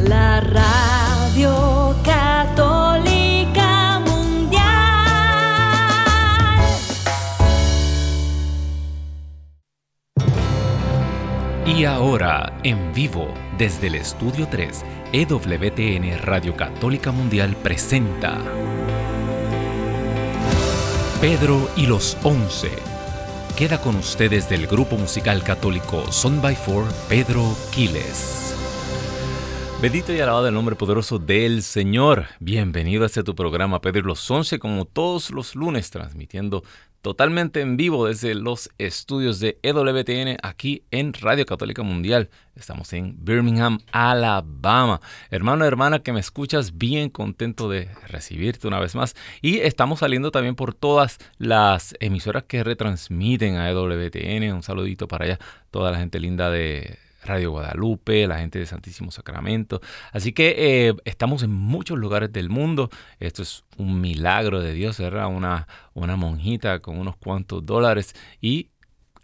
la radio católica mundial. Y ahora, en vivo, desde el Estudio 3, EWTN Radio Católica Mundial presenta Pedro y los Once. Queda con ustedes del grupo musical católico Son by Four, Pedro Quiles. Bendito y alabado el nombre poderoso del Señor. Bienvenido a este tu programa Pedro y los Once, como todos los lunes, transmitiendo totalmente en vivo desde los estudios de EWTN aquí en Radio Católica Mundial. Estamos en Birmingham, Alabama. Hermano, hermana, que me escuchas, bien contento de recibirte una vez más. Y estamos saliendo también por todas las emisoras que retransmiten a EWTN. Un saludito para allá, toda la gente linda de Radio Guadalupe, la gente de Santísimo Sacramento. Así que eh, estamos en muchos lugares del mundo. Esto es un milagro de Dios, una, una monjita con unos cuantos dólares y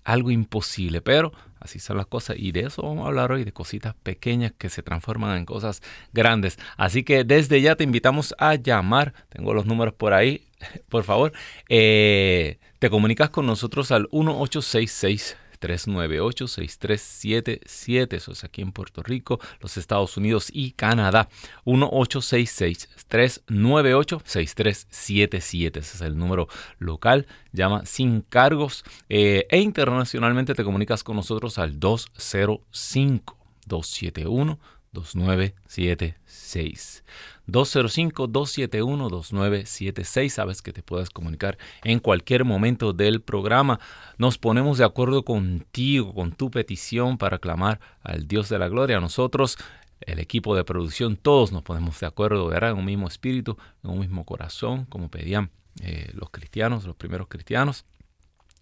algo imposible, pero así son las cosas y de eso vamos a hablar hoy, de cositas pequeñas que se transforman en cosas grandes. Así que desde ya te invitamos a llamar, tengo los números por ahí, por favor, eh, te comunicas con nosotros al 1866 398-6377. Eso es aquí en Puerto Rico, los Estados Unidos y Canadá. 1866-398-6377. Ese es el número local. Llama sin cargos. Eh, e internacionalmente te comunicas con nosotros al 205 271 2976. 205-271-2976. Sabes que te puedes comunicar en cualquier momento del programa. Nos ponemos de acuerdo contigo, con tu petición para clamar al Dios de la Gloria. Nosotros, el equipo de producción, todos nos ponemos de acuerdo, ¿verdad? En un mismo espíritu, en un mismo corazón, como pedían eh, los cristianos, los primeros cristianos.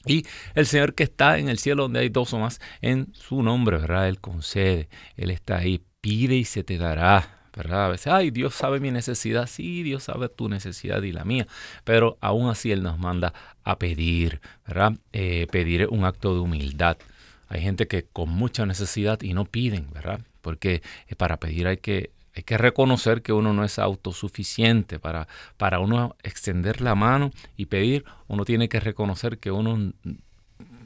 Y el Señor que está en el cielo donde hay dos o más en su nombre, ¿verdad? Él concede, Él está ahí, pide y se te dará. ¿verdad? A veces, ay, Dios sabe mi necesidad, sí, Dios sabe tu necesidad y la mía, pero aún así Él nos manda a pedir, ¿verdad? Eh, pedir un acto de humildad. Hay gente que con mucha necesidad y no piden, ¿verdad? Porque eh, para pedir hay que, hay que reconocer que uno no es autosuficiente. Para, para uno extender la mano y pedir, uno tiene que reconocer que uno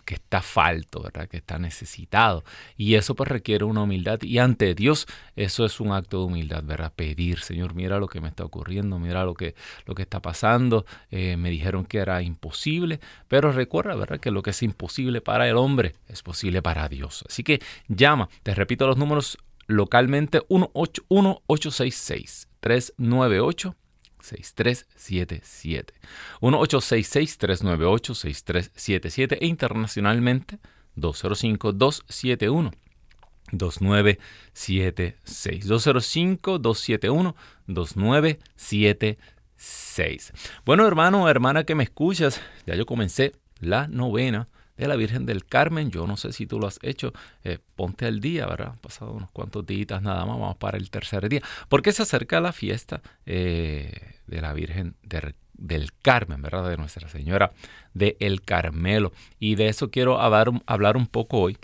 que está falto, ¿verdad? Que está necesitado. Y eso pues requiere una humildad. Y ante Dios eso es un acto de humildad, ¿verdad? Pedir, Señor, mira lo que me está ocurriendo, mira lo que, lo que está pasando. Eh, me dijeron que era imposible, pero recuerda, ¿verdad? Que lo que es imposible para el hombre es posible para Dios. Así que llama, te repito los números localmente 1866 398 6377. 1866-398-6377 e internacionalmente 205-271. 2976 205 2976 Bueno, hermano hermana que me escuchas, ya yo comencé la novena de la Virgen del Carmen. Yo no sé si tú lo has hecho. Eh, ponte al día, ¿verdad? Han pasado unos cuantos días nada más. Vamos para el tercer día. Porque se acerca la fiesta eh, de la Virgen del Carmen, ¿verdad? De Nuestra Señora de El Carmelo. Y de eso quiero hablar, hablar un poco hoy.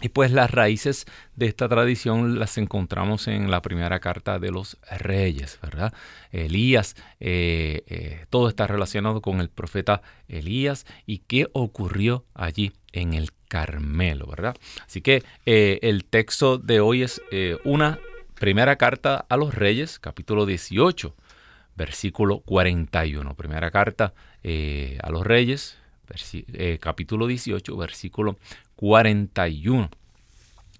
Y pues las raíces de esta tradición las encontramos en la primera carta de los reyes, ¿verdad? Elías, eh, eh, todo está relacionado con el profeta Elías y qué ocurrió allí en el Carmelo, ¿verdad? Así que eh, el texto de hoy es una primera carta a los reyes, capítulo 18, versículo 41. Primera carta a los reyes, capítulo 18, versículo 41.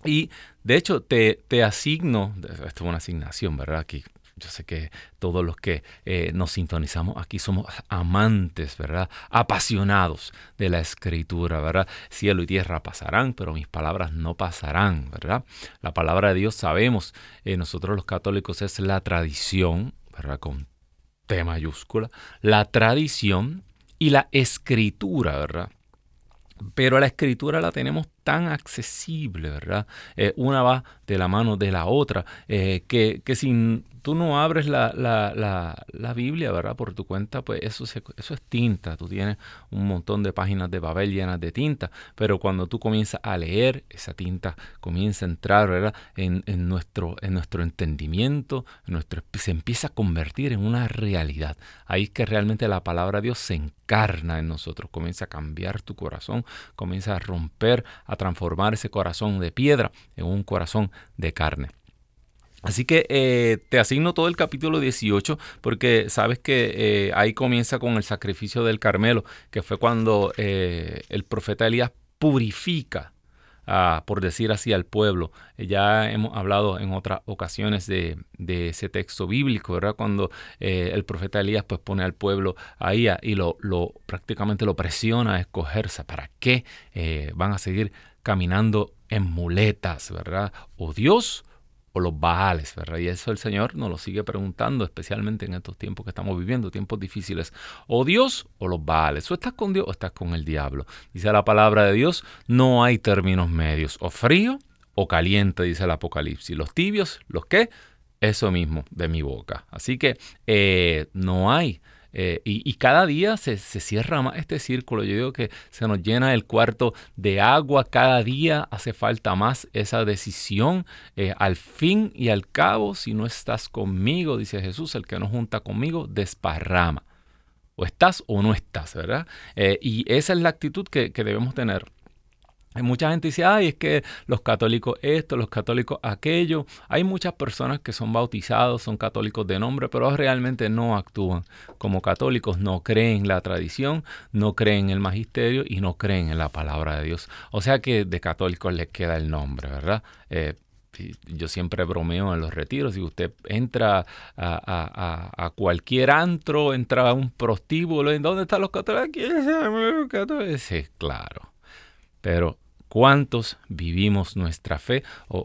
Y de hecho te, asigno, esto es una asignación, ¿verdad? Aquí yo sé que todos los que eh, nos sintonizamos aquí somos amantes, ¿verdad? Apasionados de la escritura, ¿verdad? Cielo y tierra pasarán, pero mis palabras no pasarán, ¿verdad? La palabra de Dios sabemos, eh, nosotros los católicos es la tradición, ¿verdad? Con T mayúscula, la tradición y la escritura, ¿verdad? Pero la escritura la tenemos tan accesible, ¿verdad? Eh, una va de la mano de la otra, eh, que, que sin tú no abres la, la, Biblia, ¿verdad? Por tu cuenta, pues eso, eso es tinta. Tú tienes un montón de páginas de papel llenas de tinta, pero cuando tú comienzas a leer, esa tinta comienza a entrar, ¿verdad? En, nuestro, en nuestro entendimiento, nuestro, se empieza a convertir en una realidad. Ahí es que realmente la palabra de Dios se encarna en nosotros, comienza a cambiar tu corazón, comienza a romper, a transformar ese corazón de piedra en un corazón de carne. Así que eh, te asigno todo el capítulo 18 porque sabes que eh, ahí comienza con el sacrificio del Carmelo, que fue cuando eh, el profeta Elías purifica, ah, por decir así, al pueblo. ya hemos hablado en otras ocasiones de, ese texto bíblico, ¿verdad? Cuando el profeta Elías pues pone al pueblo ahí ah, y lo, lo prácticamente lo presiona a escogerse. ¿Para qué van a seguir caminando en muletas, ¿verdad? O Dios o los Baales, ¿verdad? Y eso el Señor nos lo sigue preguntando, especialmente en estos tiempos que estamos viviendo, tiempos difíciles. O Dios o los Baales. O estás con Dios o estás con el diablo. Dice la palabra de Dios, no hay términos medios. O frío o caliente, dice el Apocalipsis. Los tibios, ¿los qué? Eso mismo de mi boca. Así que eh, no hay eh, y, cada día se, cierra más este círculo. Yo digo que se nos llena el cuarto de agua. Cada día hace falta más esa decisión. Eh, al fin y al cabo, si no estás conmigo, dice Jesús, el que no junta conmigo, desparrama. O estás o no estás, ¿verdad? Eh, y esa es la actitud que debemos tener Mucha gente dice, ay, es que los católicos esto, los católicos aquello. Hay muchas personas que son bautizados, son católicos de nombre, pero realmente no actúan como católicos, no creen en la tradición, no creen en el magisterio y no creen en la palabra de Dios. O sea que de católicos les queda el nombre, ¿verdad? Eh, yo siempre bromeo en los retiros, si usted entra a, cualquier antro, entra a un prostíbulo, ¿en dónde están los católicos? Sí, claro. Pero cuántos vivimos nuestra fe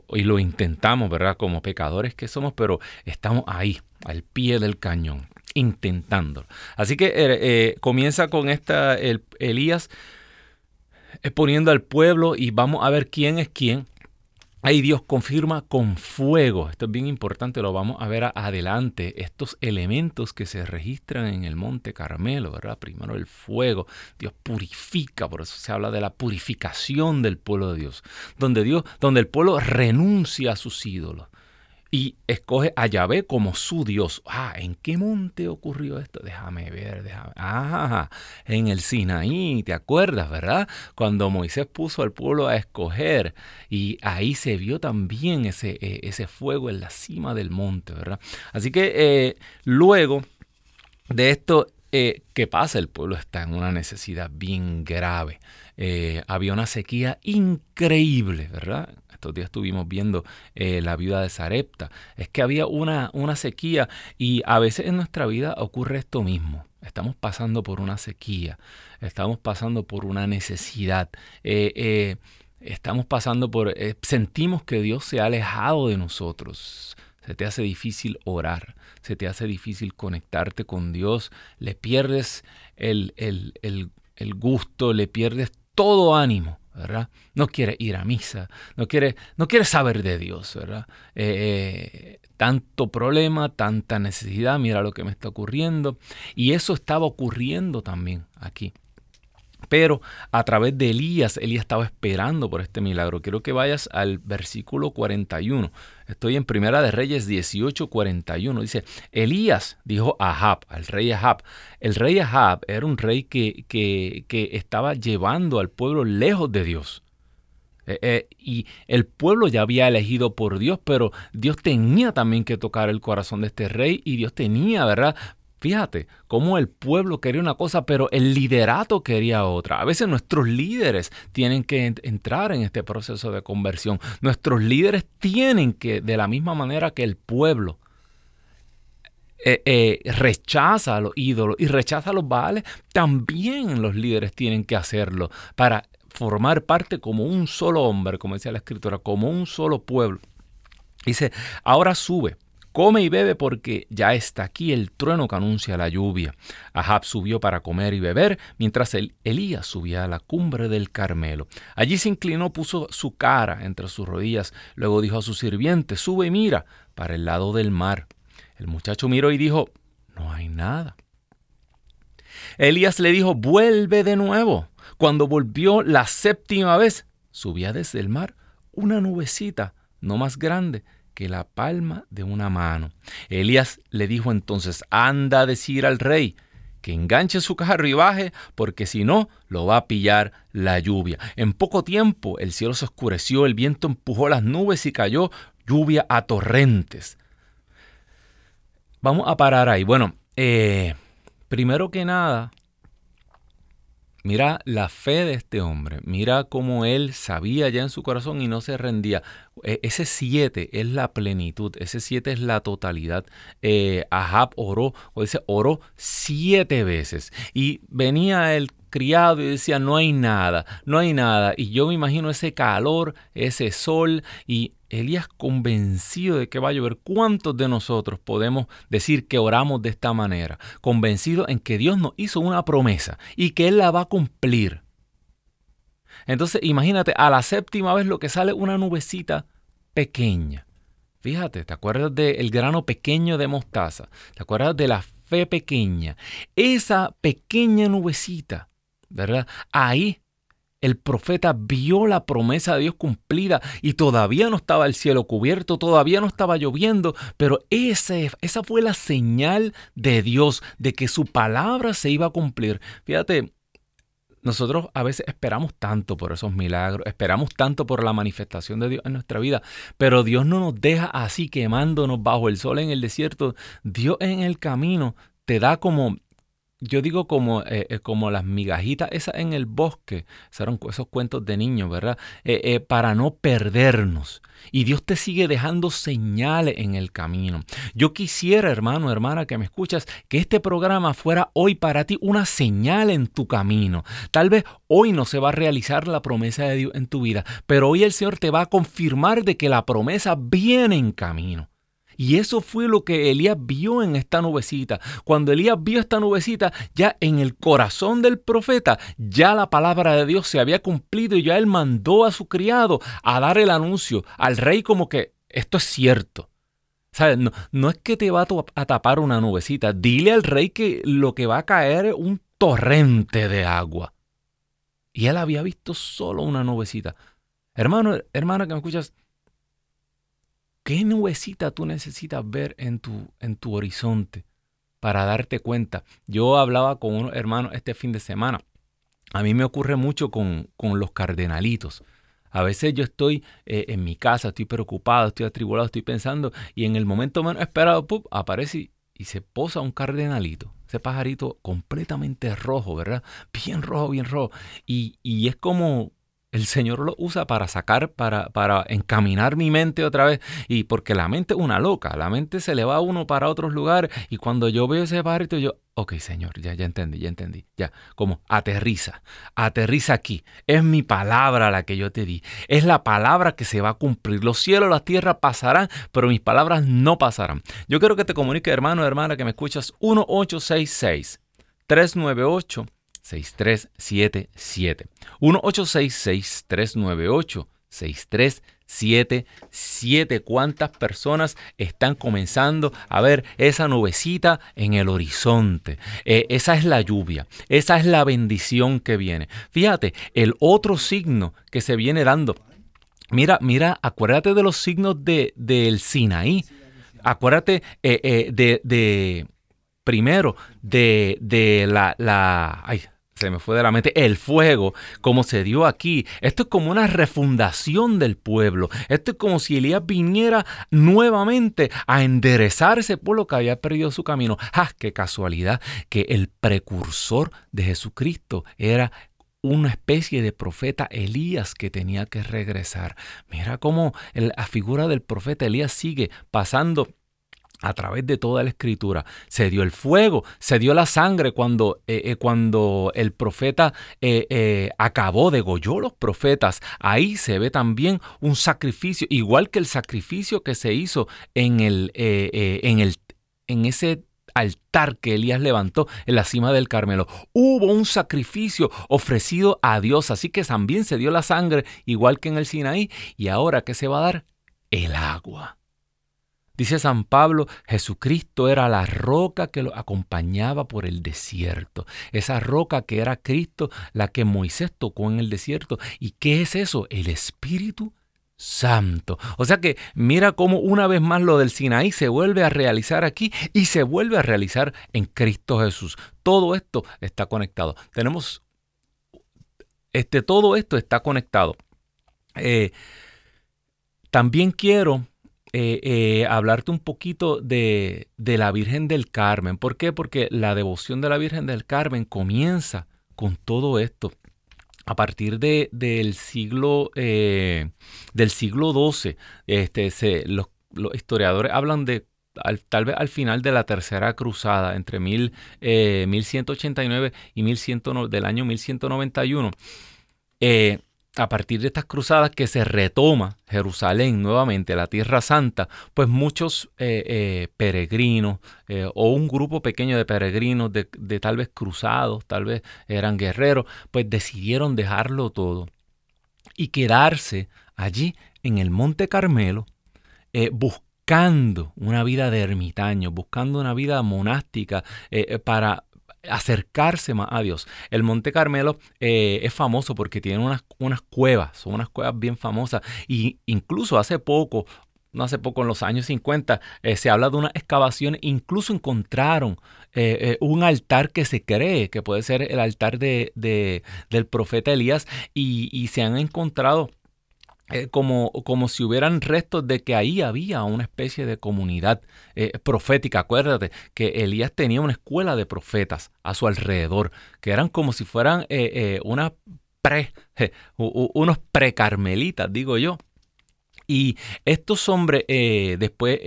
y lo intentamos, ¿verdad? Como pecadores que somos, pero estamos ahí, al pie del cañón, intentándolo. Así que eh, eh, comienza con esta el, Elías exponiendo al pueblo y vamos a ver quién es quién Ahí Dios confirma con fuego, esto es bien importante, lo vamos a ver adelante, estos elementos que se registran en el monte Carmelo, ¿verdad? Primero el fuego, Dios purifica, por eso se habla de la purificación del pueblo de Dios, donde Dios, donde el pueblo renuncia a sus ídolos y escoge a Yahvé como su Dios. Ah, ¿en qué monte ocurrió esto? Déjame ver, déjame. Ah, en el Sinaí, ¿te acuerdas, verdad? Cuando Moisés puso al pueblo a escoger y ahí se vio también ese, eh, ese fuego en la cima del monte, ¿verdad? Así que eh, luego de esto, eh, ¿qué pasa? El pueblo está en una necesidad bien grave. había una sequía increíble, ¿verdad? Estos días estuvimos viendo eh, la vida de Sarepta, es que había una, una sequía y a veces en nuestra vida ocurre esto mismo. Estamos pasando por una sequía, estamos pasando por una necesidad. Eh, eh, estamos pasando por, sentimos que Dios se ha alejado de nosotros. Se te hace difícil orar, se te hace difícil conectarte con Dios, le pierdes el, el, el gusto, le pierdes todo ánimo. No quiere ir a misa, no quiere, no quiere saber de Dios, ¿verdad? Eh, eh, tanto problema, tanta necesidad, mira lo que me está ocurriendo. Y eso estaba ocurriendo también aquí. Pero a través de Elías, Elías estaba esperando por este milagro. Quiero que vayas al versículo 41. Estoy en Primera de Reyes 18, 41. Dice, Elías dijo a Ahab, al rey Ahab. El rey Ahab era un rey que, que, estaba llevando al pueblo lejos de Dios. Eh, eh, y el pueblo ya había elegido por Dios, pero Dios tenía también que tocar el corazón de este rey y Dios tenía, ¿verdad? Fíjate cómo el pueblo quería una cosa, pero el liderato quería otra. A veces nuestros líderes tienen que entrar en este proceso de conversión. Nuestros líderes tienen que, de la misma manera que el pueblo, eh, eh, rechaza a los ídolos y rechaza a los baales, también los líderes tienen que hacerlo para formar parte como un solo hombre, como decía la escritura, como un solo pueblo. Dice, ahora sube come y bebe porque ya está aquí el trueno que anuncia la lluvia. Ahab subió para comer y beber, mientras el Elías subía a la cumbre del Carmelo. Allí se inclinó, puso su cara entre sus rodillas, luego dijo a su sirviente, sube y mira para el lado del mar. El muchacho miró y dijo, no hay nada. Elías le dijo, vuelve de nuevo. Cuando volvió la séptima vez, subía desde el mar una nubecita, no más grande que la palma de una mano. Elías le dijo entonces, anda a decir al rey que enganche su carro y baje, porque si no, lo va a pillar la lluvia. En poco tiempo el cielo se oscureció, el viento empujó las nubes y cayó lluvia a torrentes. Vamos a parar ahí. Bueno, eh, primero que nada, Mira la fe de este hombre, mira cómo él sabía ya en su corazón y no se rendía. E, ese siete es la plenitud, ese siete es la totalidad. Eh, Ahab oró, o dice, oró siete veces y venía el criado y decía, no hay nada, no hay nada. Y yo me imagino ese calor, ese sol y Elías convencido de que va a llover. ¿Cuántos de nosotros podemos decir que oramos de esta manera? Convencido en que Dios nos hizo una promesa y que Él la va a cumplir. Entonces imagínate, a la séptima vez lo que sale una nubecita pequeña. Fíjate, ¿te acuerdas del grano pequeño de mostaza? ¿Te acuerdas de la fe pequeña? Esa pequeña nubecita, ¿verdad? Ahí el profeta vio la promesa de Dios cumplida y todavía no estaba el cielo cubierto, todavía no estaba lloviendo, pero ese, esa fue la señal de Dios de que su palabra se iba a cumplir. Fíjate, nosotros a veces esperamos tanto por esos milagros, esperamos tanto por la manifestación de Dios en nuestra vida, pero Dios no nos deja así quemándonos bajo el sol en el desierto. Dios en el camino te da como yo digo como, eh, eh, como las migajitas esas en el bosque, esos, esos cuentos de niños, ¿verdad? Eh, para no perdernos. Y Dios te sigue dejando señales en el camino. Yo quisiera, hermano, hermana, que me escuchas, que este programa fuera hoy para ti una señal en tu camino. Tal vez hoy no se va a realizar la promesa de Dios en tu vida, pero hoy el Señor te va a confirmar de que la promesa viene en camino. Y eso fue lo que Elías vio en esta nubecita. Cuando Elías vio esta nubecita, ya en el corazón del profeta, ya la palabra de Dios se había cumplido y ya él mandó a su criado a dar el anuncio al rey como que esto es cierto. ¿Sabes? No, es que te va a tapar una nubecita. Dile al rey que lo que va a caer es un torrente de agua. Y él había visto solo una nubecita. Hermano, hermana que me escuchas, ¿Qué nubecita tú necesitas ver en tu, en tu horizonte para darte cuenta? Yo hablaba con unos hermanos este fin de semana. A mí me ocurre mucho con, los cardenalitos. A veces yo estoy eh, en mi casa, estoy preocupado, estoy atribulado, estoy pensando, y en el momento menos esperado, aparece y, se posa un cardenalito. Ese pajarito completamente rojo, ¿verdad? Bien rojo, bien rojo. Y, y es como, el Señor lo usa para sacar, para, para encaminar mi mente otra vez. Y porque la mente es una loca, la mente se le va a uno para otros lugares. Y cuando yo veo ese pajarito, yo, ok, Señor, ya, ya entendí, ya entendí. Ya, como aterriza, aterriza aquí. Es mi palabra la que yo te di. Es la palabra que se va a cumplir. Los cielos, las tierras pasarán, pero mis palabras no pasarán. Yo quiero que te comunique, hermano, hermana, que me escuchas 1866 398 6377. 1-866-398-6377. ¿Cuántas personas están comenzando a ver esa nubecita en el horizonte? Eh, esa es la lluvia, esa es la bendición que viene. Fíjate, el otro signo que se viene dando. Mira, mira, acuérdate de los signos de, del Sinaí. Acuérdate eh, eh, de, de, primero, de, de la, se me fue de la mente, el fuego, como se dio aquí. Esto es como una refundación del pueblo. Esto es como si Elías viniera nuevamente a enderezar ese pueblo que había perdido su camino. ¡Ah, qué casualidad! Que el precursor de Jesucristo era una especie de profeta Elías que tenía que regresar. Mira cómo la figura del profeta Elías sigue pasando a través de toda la escritura. Se dio el fuego, se dio la sangre cuando, eh, eh, cuando el profeta eh, acabó, degolló los profetas. Ahí se ve también un sacrificio, igual que el sacrificio que se hizo en, el, en, el, en ese altar que Elías levantó en la cima del Carmelo. Hubo un sacrificio ofrecido a Dios, así que también se dio la sangre, igual que en el Sinaí. Y ahora, ¿qué se va a dar? El agua. Dice San Pablo, Jesucristo era la roca que lo acompañaba por el desierto. Esa roca que era Cristo, la que Moisés tocó en el desierto. ¿Y qué es eso? El Espíritu Santo. O sea que mira cómo una vez más lo del Sinaí se vuelve a realizar aquí y se vuelve a realizar en Cristo Jesús. Todo esto está conectado. Tenemos, este, todo esto está conectado. Eh, también quiero eh, eh, hablarte un poquito de, la Virgen del Carmen. ¿Por qué? Porque la devoción de la Virgen del Carmen comienza con todo esto. A partir de, del, siglo, eh, del siglo XII, este, los, historiadores hablan de tal vez al final de la tercera cruzada, entre mil, 1189 y 1100, del año 1191. Eh, a partir de estas cruzadas que se retoma Jerusalén nuevamente, la Tierra Santa, pues muchos eh, eh, peregrinos eh, o un grupo pequeño de peregrinos, de, tal vez cruzados, tal vez eran guerreros, pues decidieron dejarlo todo y quedarse allí en el Monte Carmelo buscando una vida de ermitaño, buscando una vida monástica para acercarse más a Dios. El Monte Carmelo eh, es famoso porque tiene unas, unas cuevas, son unas cuevas bien famosas. Y incluso hace poco, no hace poco, en los años 50, eh, se habla de una excavación, incluso encontraron eh, un altar que se cree que puede ser el altar de, del profeta Elías y, y se han encontrado eh, como, como, si hubieran restos de que ahí había una especie de comunidad eh, profética. Acuérdate que Elías tenía una escuela de profetas a su alrededor, que eran como si fueran eh, una pre, unos precarmelitas, digo yo. Y estos hombres después,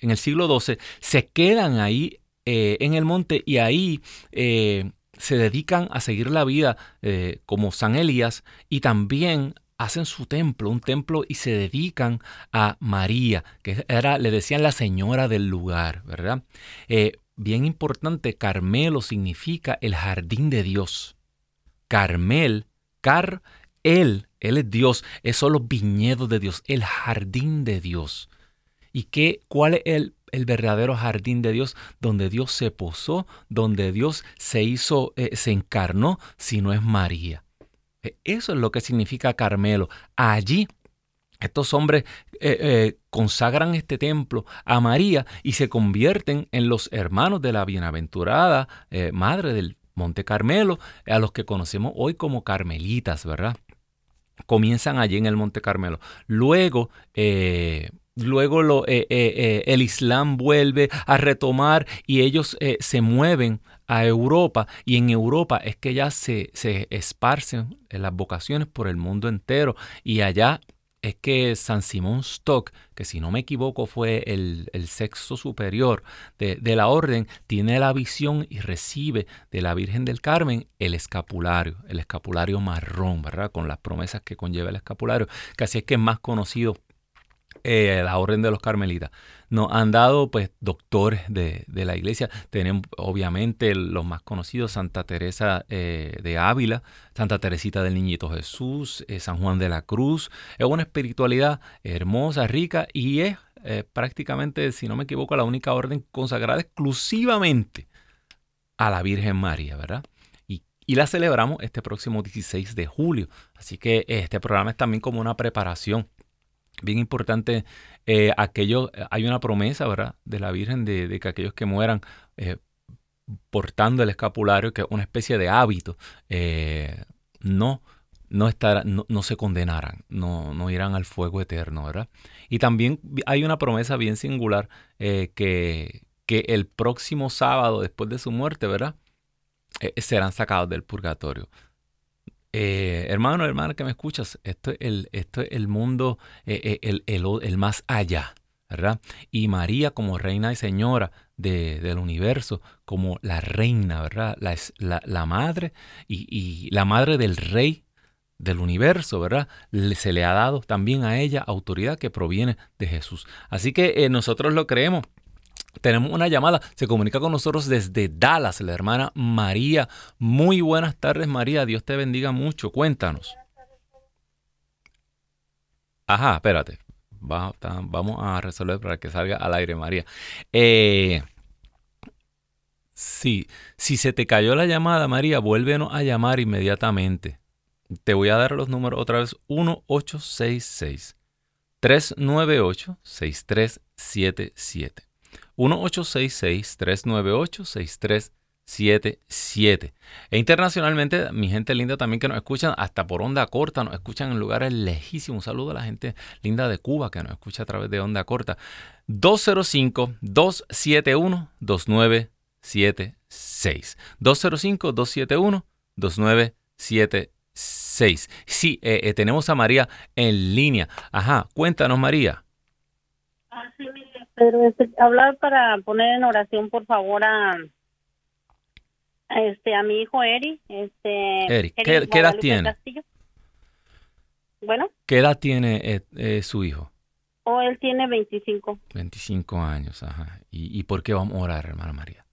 en el siglo XII, se quedan ahí en el monte y ahí se dedican a seguir la vida como San Elías y también hacen su templo, un templo y se dedican a María, que era, le decían la señora del lugar, ¿verdad? Eh, bien importante, Carmelo significa el jardín de Dios. Carmel, Car, él, él es Dios, esos son los viñedos de Dios, el jardín de Dios. ¿Y qué, cuál es el, el verdadero jardín de Dios, donde Dios se posó, donde Dios se hizo, eh, se encarnó, si no es María? Eso es lo que significa Carmelo. Allí estos hombres eh, eh, consagran este templo a María y se convierten en los hermanos de la bienaventurada eh, madre del Monte Carmelo, a los que conocemos hoy como carmelitas, ¿verdad? Comienzan allí en el Monte Carmelo. Luego, luego lo, el Islam vuelve a retomar y ellos se mueven a Europa y en Europa es que ya se, se esparcen las vocaciones por el mundo entero y allá es que San Simón Stock, que si no me equivoco fue el, sexo superior de, de, la orden, tiene la visión y recibe de la Virgen del Carmen el escapulario, el escapulario marrón, ¿verdad? Con las promesas que conlleva el escapulario, que así es que es más conocido eh, la orden de los carmelitas. Nos han dado pues doctores de, la iglesia. Tenemos obviamente los más conocidos, Santa Teresa eh, de Ávila, Santa Teresita del Niñito Jesús, eh, San Juan de la Cruz. Es una espiritualidad hermosa, rica y es prácticamente, si no me equivoco, la única orden consagrada exclusivamente a la Virgen María, ¿verdad? Y, y la celebramos este próximo 16 de julio. Así que este programa es también como una preparación bien importante, eh, aquello, hay una promesa, ¿verdad?, de la Virgen de, que aquellos que mueran eh, portando el escapulario, que es una especie de hábito, eh, no, no, no, se condenarán, no, no irán al fuego eterno, ¿verdad? Y también hay una promesa bien singular que, que el próximo sábado, después de su muerte, ¿verdad? serán sacados del purgatorio. Eh, hermano, hermana que me escuchas, esto es el, esto es el mundo, eh, eh, el, el, más allá. ¿verdad? Y María como reina y señora del universo, como la reina, ¿verdad? La, la, madre y, la madre del rey del universo, ¿verdad? se le ha dado también a ella autoridad que proviene de Jesús. Así que eh, nosotros lo creemos. Tenemos una llamada, se comunica con nosotros desde Dallas, la hermana María. Muy buenas tardes, María. Dios te bendiga mucho. Cuéntanos. Ajá, espérate. vamos a resolver para que salga al aire, María. Eh, sí, si se te cayó la llamada, María, vuélvenos a llamar inmediatamente. Te voy a dar los números otra vez. 1866 398 6377. 1866-398-6377. E internacionalmente, mi gente linda también que nos escuchan hasta por onda corta, nos escuchan en lugares lejísimos. Un saludo a la gente linda de Cuba que nos escucha a través de onda corta. 205-271-2976. 205-271-2976. Sí, eh, eh, tenemos a María en línea. Ajá, cuéntanos María. Ah, sí, pero este, hablar para poner en oración, por favor, a, este a mi hijo Eri. Este, Eri, ¿qué, edad tiene? Bueno. ¿Qué edad tiene eh, eh, su hijo? Oh, él tiene 25. 25 años, ajá. ¿Y, ¿Y por qué vamos a orar, hermana María?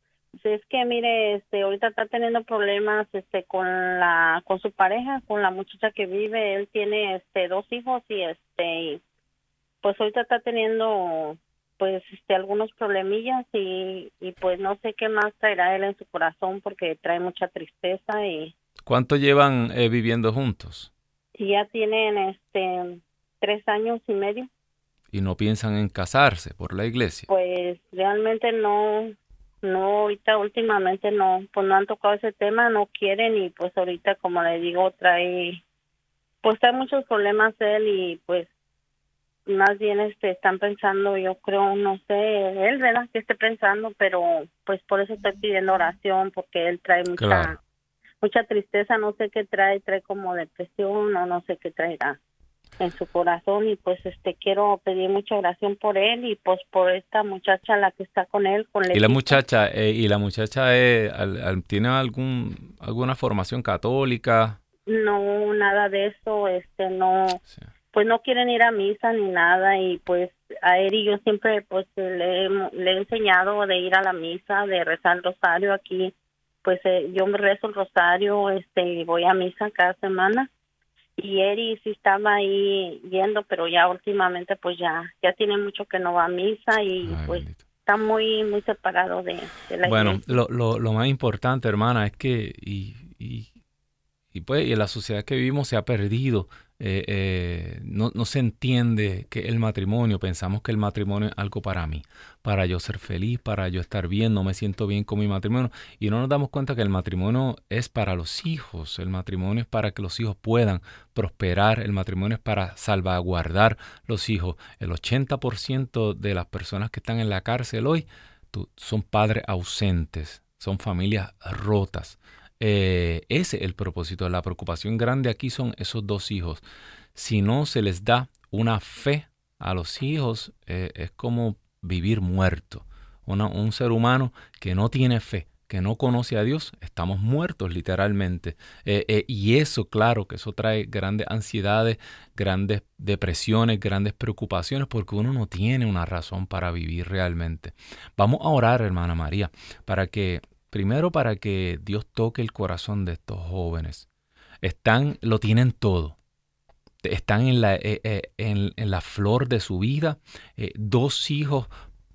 Es que mire, este, ahorita está teniendo problemas, este, con la, con su pareja, con la muchacha que vive. Él tiene, este, dos hijos y, este, pues ahorita está teniendo pues este algunos problemillas y, y pues no sé qué más traerá él en su corazón porque trae mucha tristeza y ¿Cuánto llevan eh, viviendo juntos? Ya tienen este tres años y medio. ¿Y no piensan en casarse por la iglesia? Pues realmente no, no, ahorita últimamente no, pues no han tocado ese tema, no quieren y pues ahorita como le digo trae, pues trae muchos problemas él y pues más bien este están pensando yo creo no sé él verdad que esté pensando pero pues por eso estoy pidiendo oración porque él trae mucha mucha tristeza no sé qué trae trae como depresión o no sé qué traerá en su corazón y pues este quiero pedir mucha oración por él y pues por esta muchacha la que está con él con y la muchacha eh, y la muchacha tiene algún alguna formación católica no nada de eso este no pues no quieren ir a misa ni nada y pues a él y yo siempre pues le, he enseñado de ir a la misa, de rezar el rosario aquí, pues eh, yo me rezo el rosario, este, voy a misa cada semana. Y Eri sí estaba ahí yendo, pero ya últimamente pues ya ya tiene mucho que no va a misa y pues está muy muy separado de, la Bueno, lo, lo, lo, más importante, hermana, es que y, y, y pues y en la sociedad que vivimos se ha perdido eh, eh, no, no, se entiende que el matrimonio, pensamos que el matrimonio es algo para mí, para yo ser feliz, para yo estar bien, no me siento bien con mi matrimonio. Y no nos damos cuenta que el matrimonio es para los hijos, el matrimonio es para que los hijos puedan prosperar, el matrimonio es para salvaguardar los hijos. El 80% de las personas que están en la cárcel hoy son padres ausentes, son familias rotas. Eh, ese es el propósito. La preocupación grande aquí son esos dos hijos. Si no se les da una fe a los hijos, eh, es como vivir muerto. un ser humano que no tiene fe, que no conoce a Dios, estamos muertos literalmente. Eh, y eso, claro, que eso trae grandes ansiedades, grandes depresiones, grandes preocupaciones, porque uno no tiene una razón para vivir realmente. Vamos a orar, hermana María, para que Primero para que Dios toque el corazón de estos jóvenes. Están, lo tienen todo. Están en la, eh, eh, en, la flor de su vida. Eh, dos hijos.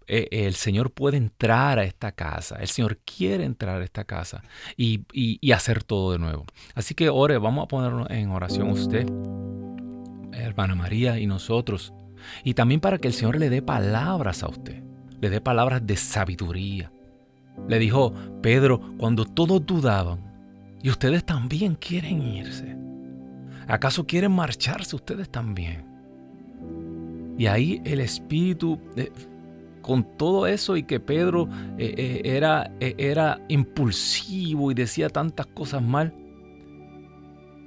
el Señor puede entrar a esta casa. El Señor quiere entrar a esta casa y, y hacer todo de nuevo. Así que ore, vamos a ponernos en oración usted, hermana María y nosotros. Y también para que el Señor le dé palabras a usted. Le dé palabras de sabiduría le dijo Pedro cuando todos dudaban, y ustedes también quieren irse. ¿Acaso quieren marcharse ustedes también? Y ahí el Espíritu, eh, con todo eso y que Pedro eh, eh, era, era impulsivo y decía tantas cosas mal,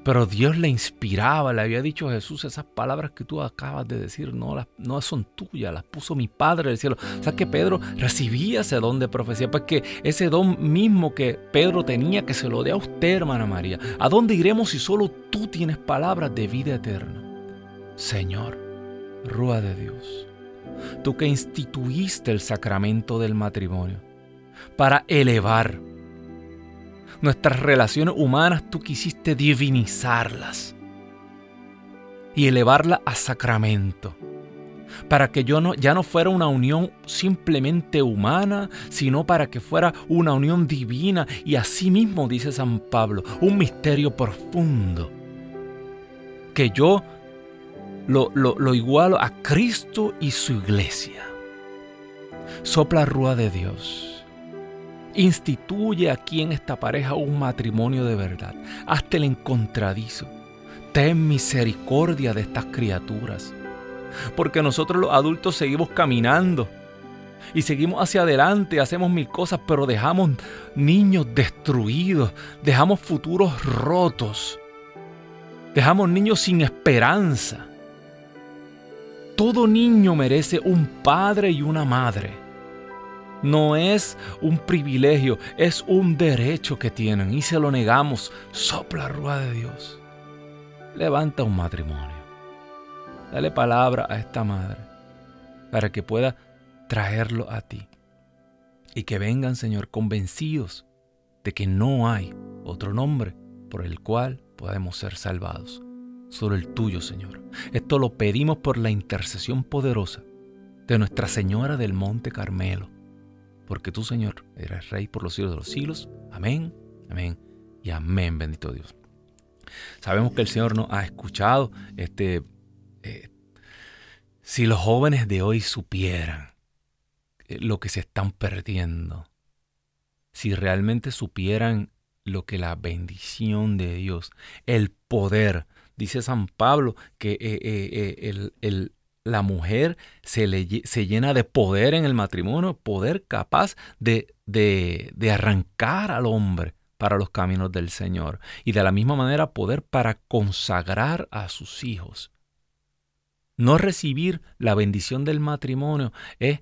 Pero Dios le inspiraba, le había dicho a Jesús, esas palabras que tú acabas de decir no, las, no son tuyas, las puso mi Padre del cielo. O sea que Pedro recibía ese don de profecía, porque ese don mismo que Pedro tenía, que se lo dé a usted, hermana María. ¿A dónde iremos si solo tú tienes palabras de vida eterna? Señor, Rúa de Dios, tú que instituiste el sacramento del matrimonio para elevar nuestras relaciones humanas, tú quisiste divinizarlas y elevarlas a sacramento. Para que yo no, ya no fuera una unión simplemente humana, sino para que fuera una unión divina y así mismo, dice San Pablo, un misterio profundo. Que yo lo, lo igualo a Cristo y su iglesia. Sopla rúa de Dios Instituye aquí en esta pareja un matrimonio de verdad. Hazte el encontradizo. Ten misericordia de estas criaturas. Porque nosotros los adultos seguimos caminando y seguimos hacia adelante, hacemos mil cosas, pero dejamos niños destruidos, dejamos futuros rotos, dejamos niños sin esperanza. Todo niño merece un padre y una madre no es un privilegio, es un derecho que tienen y se lo negamos. Sopla rúa de Dios. Levanta un matrimonio. Dale palabra a esta madre para que pueda traerlo a ti. Y que vengan, Señor, convencidos de que no hay otro nombre por el cual podemos ser salvados. Solo el tuyo, Señor. Esto lo pedimos por la intercesión poderosa de Nuestra Señora del Monte Carmelo porque tú, Señor, eres Rey por los siglos de los siglos. Amén, amén y amén, bendito Dios. Sabemos que el Señor nos ha escuchado. Este, eh, si los jóvenes de hoy supieran eh, lo que se están perdiendo, si realmente supieran lo que la bendición de Dios, el poder, dice San Pablo, que eh, el, el, la mujer se, le, se llena de poder en el matrimonio, poder capaz de, de, de arrancar al hombre para los caminos del Señor. Y de la misma manera poder para consagrar a sus hijos. No recibir la bendición del matrimonio es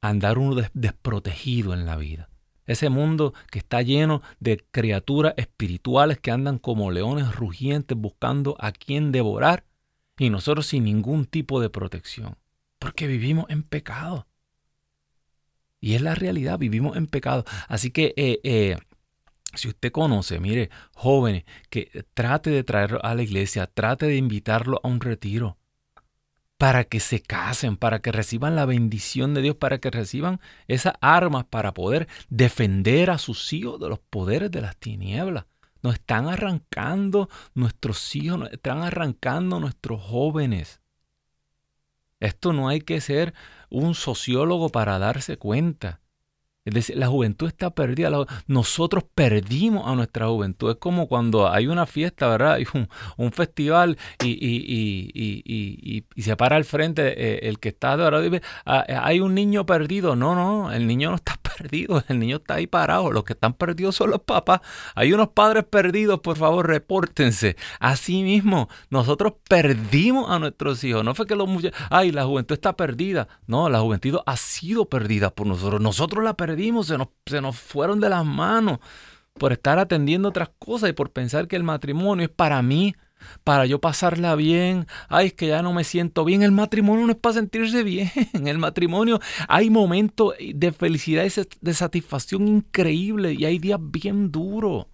andar uno desprotegido en la vida. Ese mundo que está lleno de criaturas espirituales que andan como leones rugientes buscando a quien devorar y nosotros sin ningún tipo de protección, porque vivimos en pecado. Y es la realidad, vivimos en pecado. Así que eh, eh, si usted conoce, mire, jóvenes, que trate de traerlo a la iglesia, trate de invitarlo a un retiro para que se casen, para que reciban la bendición de Dios, para que reciban esas armas para poder defender a sus hijos de los poderes de las tinieblas. Nos están arrancando nuestros hijos, nos están arrancando nuestros jóvenes. Esto no hay que ser un sociólogo para darse cuenta. Es decir, la juventud está perdida. Nosotros perdimos a nuestra juventud. Es como cuando hay una fiesta, ¿verdad? Hay un, festival y, se para al frente eh, el que está de ahora dice, eh, hay un niño perdido. No, no, el niño no está perdido. El niño está ahí parado. Los que están perdidos son los papás. Hay unos padres perdidos, por favor, repórtense. Así mismo, nosotros perdimos a nuestros hijos. No fue que los muchachos, ay, la juventud está perdida. No, la juventud ha sido perdida por nosotros. Nosotros la perdimos se nos, se nos fueron de las manos por estar atendiendo otras cosas y por pensar que el matrimonio es para mí, para yo pasarla bien. Ay, es que ya no me siento bien. El matrimonio no es para sentirse bien. En el matrimonio hay momentos de felicidad y de satisfacción increíble y hay días bien duros.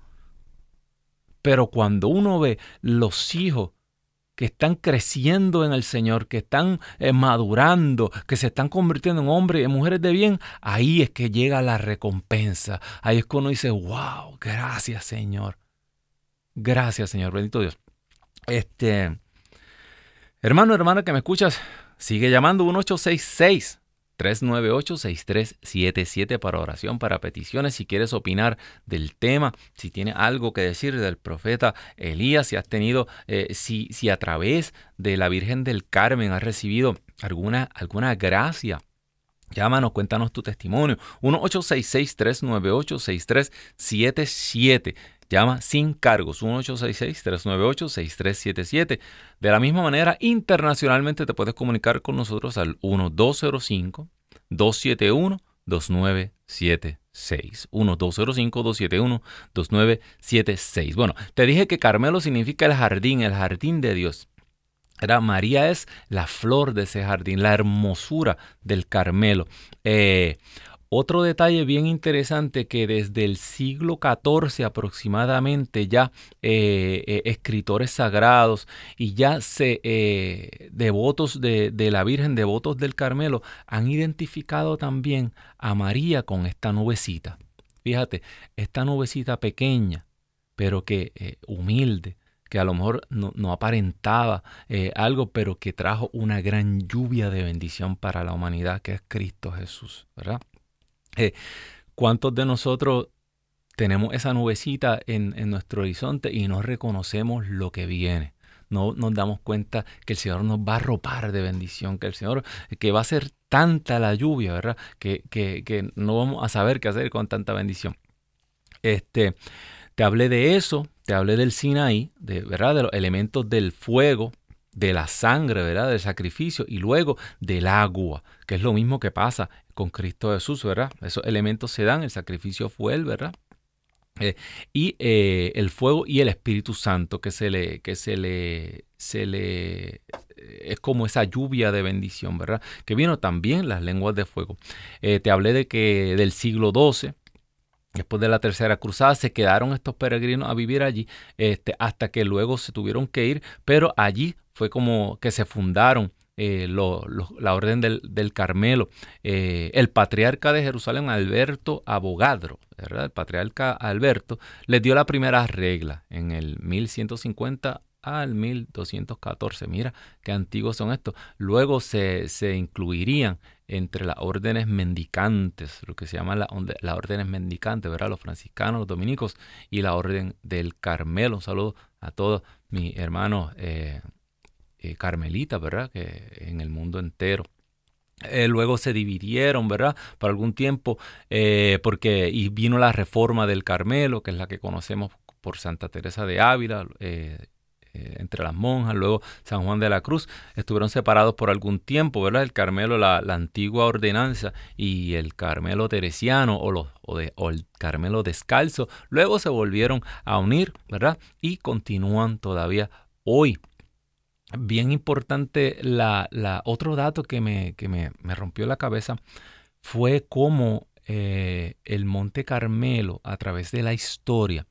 Pero cuando uno ve los hijos que están creciendo en el Señor, que están eh, madurando, que se están convirtiendo en hombres y mujeres de bien, ahí es que llega la recompensa. Ahí es que uno dice, wow, gracias Señor. Gracias Señor, bendito Dios. Este, hermano, hermana que me escuchas, sigue llamando 1866 398-6377 para oración, para peticiones. Si quieres opinar del tema, si tienes algo que decir del profeta Elías, si has tenido, eh, si, si a través de la Virgen del Carmen has recibido alguna, alguna gracia Llámanos, cuéntanos tu testimonio. 1-866-398-6377. Llama sin cargos 1866-398-6377. De la misma manera, internacionalmente te puedes comunicar con nosotros al 1205-271-2976. 1205-271-2976. Bueno, te dije que Carmelo significa el jardín, el jardín de Dios. Era, María es la flor de ese jardín, la hermosura del Carmelo. Eh, otro detalle bien interesante que desde el siglo XIV aproximadamente ya eh, eh, escritores sagrados y ya se, eh, devotos de, la Virgen, devotos del Carmelo, han identificado también a María con esta nubecita. Fíjate, esta nubecita pequeña, pero que humilde, que a lo mejor no, no aparentaba algo, pero que trajo una gran lluvia de bendición para la humanidad, que es Cristo Jesús, ¿verdad? Eh, ¿Cuántos de nosotros tenemos esa nubecita en, nuestro horizonte y no reconocemos lo que viene? No nos damos cuenta que el Señor nos va a arropar de bendición, que el Señor, que va a ser tanta la lluvia, ¿verdad? Que, que, no vamos a saber qué hacer con tanta bendición. Este, te hablé de eso, te hablé del Sinaí, de, ¿verdad? De los elementos del fuego, de la sangre, ¿verdad? Del sacrificio y luego del agua, que es lo mismo que pasa con Cristo Jesús, ¿verdad? Esos elementos se dan, el sacrificio fue él, ¿verdad? Eh, y eh, el fuego y el Espíritu Santo que se le, que se le, se le, es como esa lluvia de bendición, ¿verdad? Que vino también las lenguas de fuego. Eh, te hablé de que del siglo XII, después de la tercera cruzada, se quedaron estos peregrinos a vivir allí, este, hasta que luego se tuvieron que ir, pero allí fue como que se fundaron eh, la orden del, Carmelo. Eh, el patriarca de Jerusalén, Alberto Abogadro, ¿verdad? el patriarca Alberto, les dio la primera regla en el 1150 al 1214. Mira qué antiguos son estos. Luego se, se incluirían entre las órdenes mendicantes, lo que se llama las la órdenes mendicantes, ¿verdad? Los franciscanos, los dominicos y la orden del Carmelo. Un saludo a todos mis hermanos eh, eh, carmelita, ¿verdad? Que en el mundo entero. Eh, luego se dividieron, ¿verdad? Por algún tiempo, eh, porque y vino la reforma del Carmelo, que es la que conocemos por Santa Teresa de Ávila, entre las monjas, luego San Juan de la Cruz, estuvieron separados por algún tiempo, ¿verdad? El Carmelo, la, antigua ordenanza, y el Carmelo teresiano o, los, o el Carmelo descalzo, luego se volvieron a unir, ¿verdad? Y continúan todavía hoy bien importante, la, otro dato que, me, me, rompió la cabeza fue cómo eh, el Monte Carmelo, a través de la historia,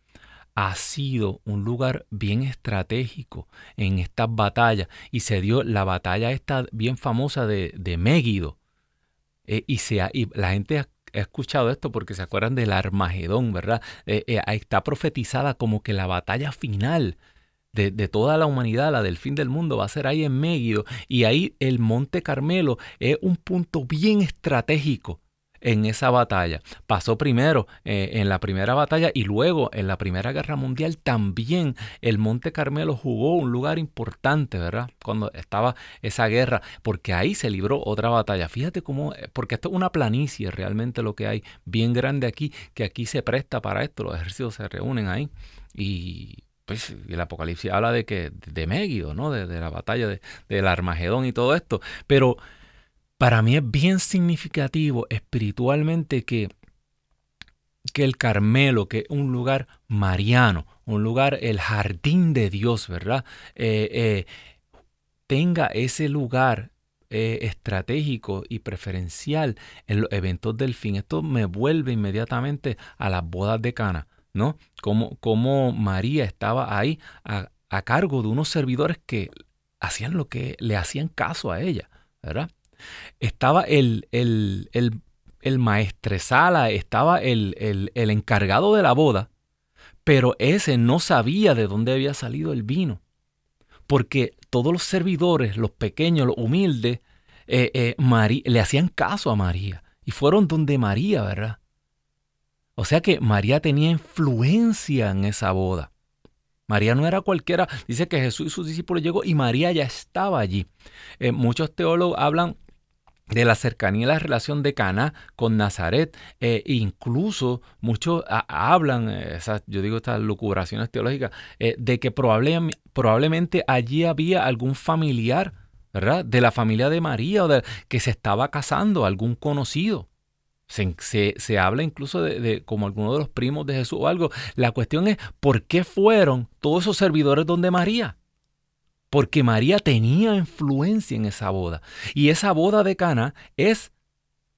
ha sido un lugar bien estratégico en estas batallas. Y se dio la batalla esta bien famosa de, de Mégido. Eh, y, se la gente ha, escuchado esto porque se acuerdan del Armagedón, ¿verdad? Eh, está profetizada como que la batalla final de, toda la humanidad, la del fin del mundo, va a ser ahí en Megiddo. Y ahí el Monte Carmelo es un punto bien estratégico en esa batalla. Pasó primero eh, en la primera batalla y luego en la Primera Guerra Mundial también el Monte Carmelo jugó un lugar importante, ¿verdad? Cuando estaba esa guerra, porque ahí se libró otra batalla. Fíjate cómo, eh, porque esto es una planicie realmente lo que hay bien grande aquí, que aquí se presta para esto, los ejércitos se reúnen ahí y pues, el Apocalipsis habla de que de Megiddo, ¿no? De, la batalla de, del Armagedón y todo esto. Pero para mí es bien significativo espiritualmente que, que el Carmelo, que es un lugar mariano, un lugar, el jardín de Dios, ¿verdad? Eh, eh, tenga ese lugar eh, estratégico y preferencial en los eventos del fin. Esto me vuelve inmediatamente a las bodas de Cana. ¿No? Cómo, María estaba ahí a, cargo de unos servidores que hacían lo que le hacían caso a ella, ¿verdad? Estaba el, el, el, el maestresala, estaba el, el encargado de la boda, pero ese no sabía de dónde había salido el vino. Porque todos los servidores, los pequeños, los humildes, eh, eh, le hacían caso a María. Y fueron donde María, ¿verdad? O sea que María tenía influencia en esa boda. María no era cualquiera. Dice que Jesús y sus discípulos llegó y María ya estaba allí. Eh, muchos teólogos hablan de la cercanía y la relación de Cana con Nazaret. Eh, incluso muchos hablan, eh, yo digo estas lucubraciones teológicas, eh, de que probablemente allí había algún familiar, ¿verdad? De la familia de María o de, que se estaba casando, algún conocido. Se, habla incluso de, de, como alguno de los primos de Jesús o algo. La cuestión es, ¿por qué fueron todos esos servidores donde María? porque María tenía influencia en esa boda. Y esa boda de Cana es,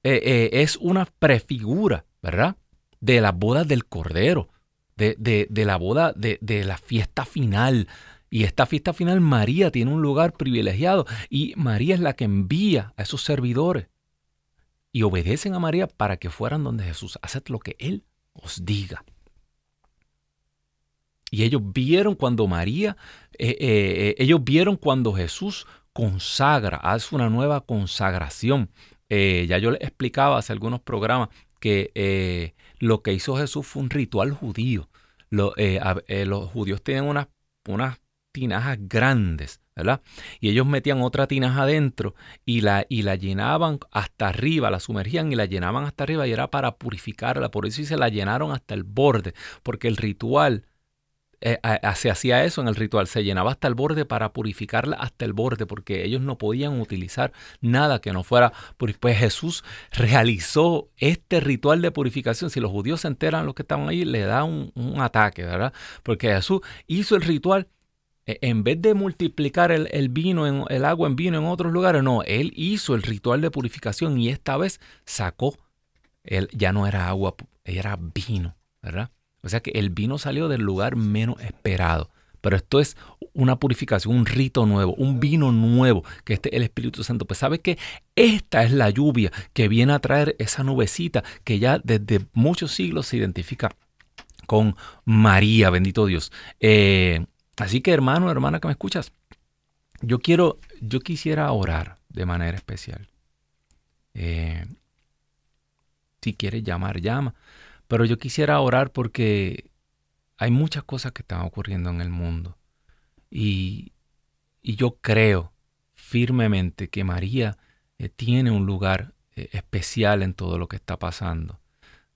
eh, eh, es una prefigura, ¿verdad? De las bodas del Cordero, de, de, la boda de, de la fiesta final. Y esta fiesta final, María tiene un lugar privilegiado y María es la que envía a esos servidores y obedecen a María para que fueran donde Jesús. Haced lo que Él os diga. Y ellos vieron cuando María, eh, eh, eh, ellos vieron cuando Jesús consagra, hace una nueva consagración. ya yo les explicaba hace algunos programas que lo que hizo Jesús fue un ritual judío. los judíos tienen unas, unas tinajas grandes, Y ellos metían otra tinaja adentro y la, y la llenaban hasta arriba, la sumergían y la llenaban hasta arriba y era para purificarla. Por eso se la llenaron hasta el borde, porque el ritual eh, se hacía eso en el ritual, se llenaba hasta el borde para purificarla hasta el borde, porque ellos no podían utilizar nada que no fuera Pues Jesús realizó este ritual de purificación. Si los judíos se enteran los que estaban ahí, le da un, ataque, ¿verdad? Porque Jesús hizo el ritual en vez de multiplicar el, vino, en, el agua en vino en otros lugares, no, él hizo el ritual de purificación y esta vez sacó, él ya no era agua, era vino, ¿verdad? O sea que el vino salió del lugar menos esperado. Pero esto es una purificación, un rito nuevo, un vino nuevo, que este es el Espíritu Santo. Pues sabe que esta es la lluvia que viene a traer esa nubecita que ya desde muchos siglos se identifica con María, bendito Dios. Eh, así que hermano, hermana que me escuchas, yo quiero, yo quisiera orar de manera especial. Eh, si quieres llamar, llama. Pero yo quisiera orar porque hay muchas cosas que están ocurriendo en el mundo. Y, yo creo firmemente que María eh, tiene un lugar eh, especial en todo lo que está pasando.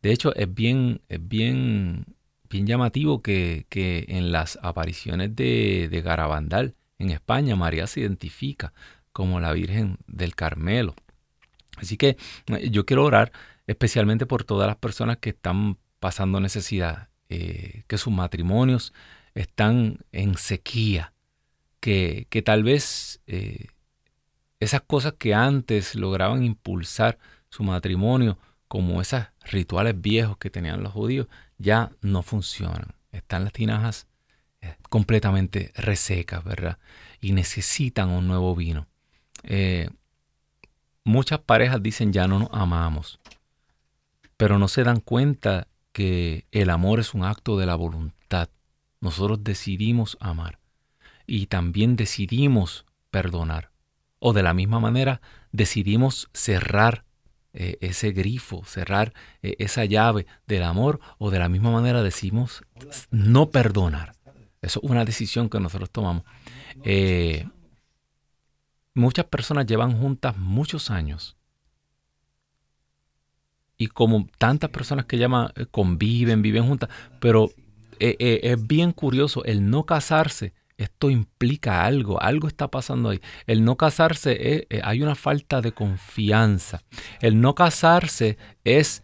De hecho, es bien, es bien, bien llamativo que, en las apariciones de, de Garabandal en España, María se identifica como la Virgen del Carmelo. Así que eh, yo quiero orar especialmente por todas las personas que están pasando necesidad, eh, que sus matrimonios están en sequía, que, que tal vez eh, esas cosas que antes lograban impulsar su matrimonio, como esos rituales viejos que tenían los judíos, ya no funcionan. Están las tinajas eh, completamente resecas, ¿verdad? Y necesitan un nuevo vino. muchas parejas dicen ya no nos amamos pero no se dan cuenta que el amor es un acto de la voluntad. Nosotros decidimos amar y también decidimos perdonar. O de la misma manera decidimos cerrar eh, ese grifo, cerrar eh, esa llave del amor o de la misma manera decidimos no perdonar. Eso es una decisión que nosotros tomamos. Eh, muchas personas llevan juntas muchos años y como tantas personas que llaman, conviven, viven juntas, pero es bien curioso, el no casarse, esto implica algo, algo está pasando ahí. El no casarse, hay una falta de confianza. El no casarse es,